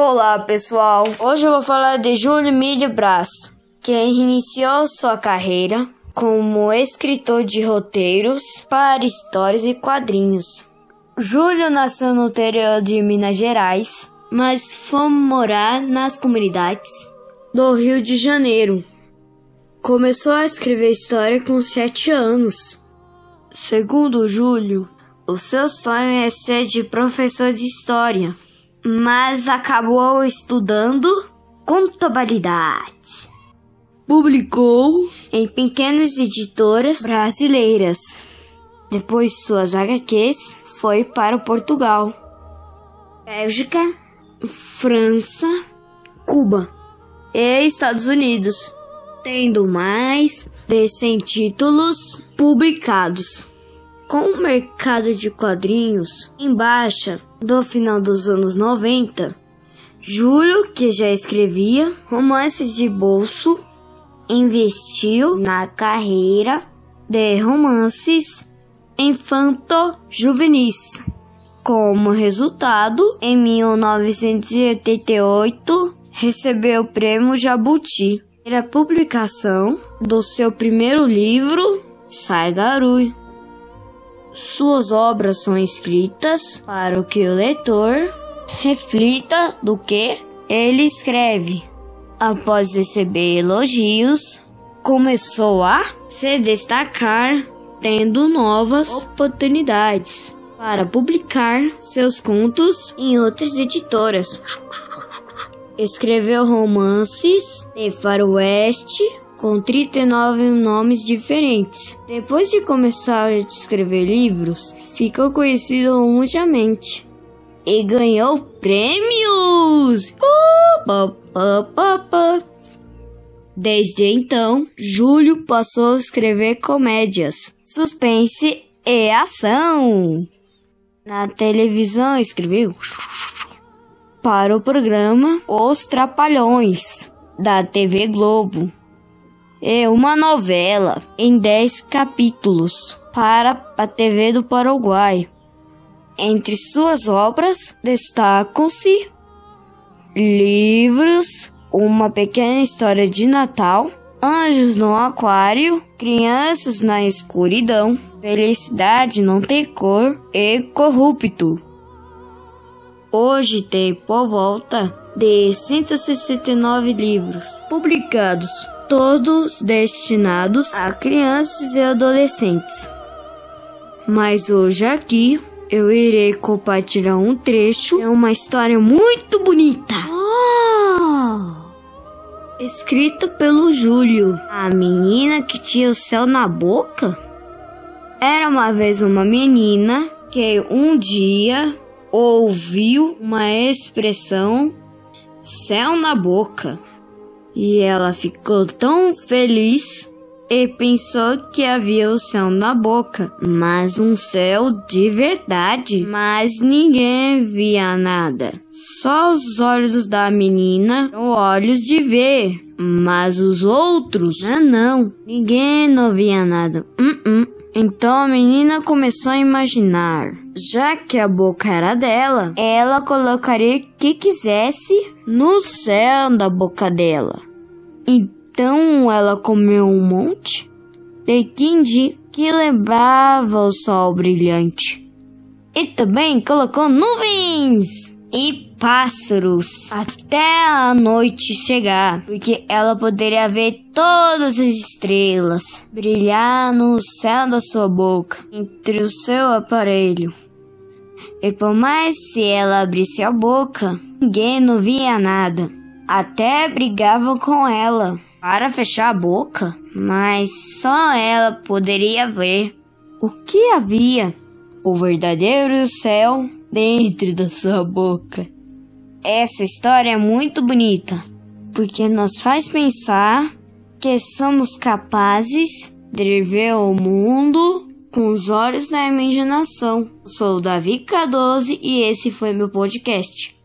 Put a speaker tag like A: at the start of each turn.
A: Olá pessoal, hoje eu vou falar de Júlio Mídia Brás, que iniciou sua carreira como escritor de roteiros para histórias e quadrinhos. Júlio nasceu no interior de Minas Gerais, mas foi morar nas comunidades do Rio de Janeiro. Começou a escrever história com sete anos. Segundo Júlio, o seu sonho é ser de professor de história mas acabou estudando contabilidade. Publicou em pequenas editoras brasileiras. Depois suas HQs foi para Portugal, Bélgica, França, Cuba e Estados Unidos, tendo mais de 100 títulos publicados. Com o mercado de quadrinhos em baixa do final dos anos 90, Júlio, que já escrevia romances de bolso, investiu na carreira de romances infanto-juvenis. Como resultado, em 1988, recebeu o prêmio Jabuti pela publicação do seu primeiro livro, Sai Garui. Suas obras são escritas para que o leitor reflita do que ele escreve. Após receber elogios, começou a se destacar, tendo novas oportunidades para publicar seus contos em outras editoras. Escreveu romances de faroeste com 39 nomes diferentes. Depois de começar a escrever livros, ficou conhecido mundialmente e ganhou prêmios! Desde então, Júlio passou a escrever comédias, suspense e ação. Na televisão, escreveu para o programa Os Trapalhões, da TV Globo é uma novela em 10 capítulos para a TV do Paraguai. Entre suas obras destacam-se livros Uma Pequena História de Natal, Anjos no Aquário, Crianças na Escuridão, Felicidade Não Tem Cor e Corrupto. Hoje tem por volta de 169 livros publicados todos destinados a crianças e adolescentes. Mas hoje aqui eu irei compartilhar um trecho de uma história muito bonita. Oh! Escrita pelo Júlio, a menina que tinha o céu na boca. Era uma vez uma menina que um dia ouviu uma expressão céu na boca. E ela ficou tão feliz e pensou que havia o céu na boca, mas um céu de verdade. Mas ninguém via nada. Só os olhos da menina olhos de ver, mas os outros, ah, não, ninguém não via nada. Uh -uh. Então a menina começou a imaginar. Já que a boca era dela, ela colocaria o que quisesse no céu da boca dela. Então ela comeu um monte de quindi que lembrava o sol brilhante. E também colocou nuvens e pássaros até a noite chegar, porque ela poderia ver todas as estrelas brilhar no céu da sua boca, entre o seu aparelho. E por mais se ela abrisse a boca, ninguém não via nada. Até brigavam com ela para fechar a boca, mas só ela poderia ver o que havia, o verdadeiro céu dentro da sua boca. Essa história é muito bonita, porque nos faz pensar que somos capazes de ver o mundo com os olhos da imaginação. Sou o Davi K12 e esse foi meu podcast.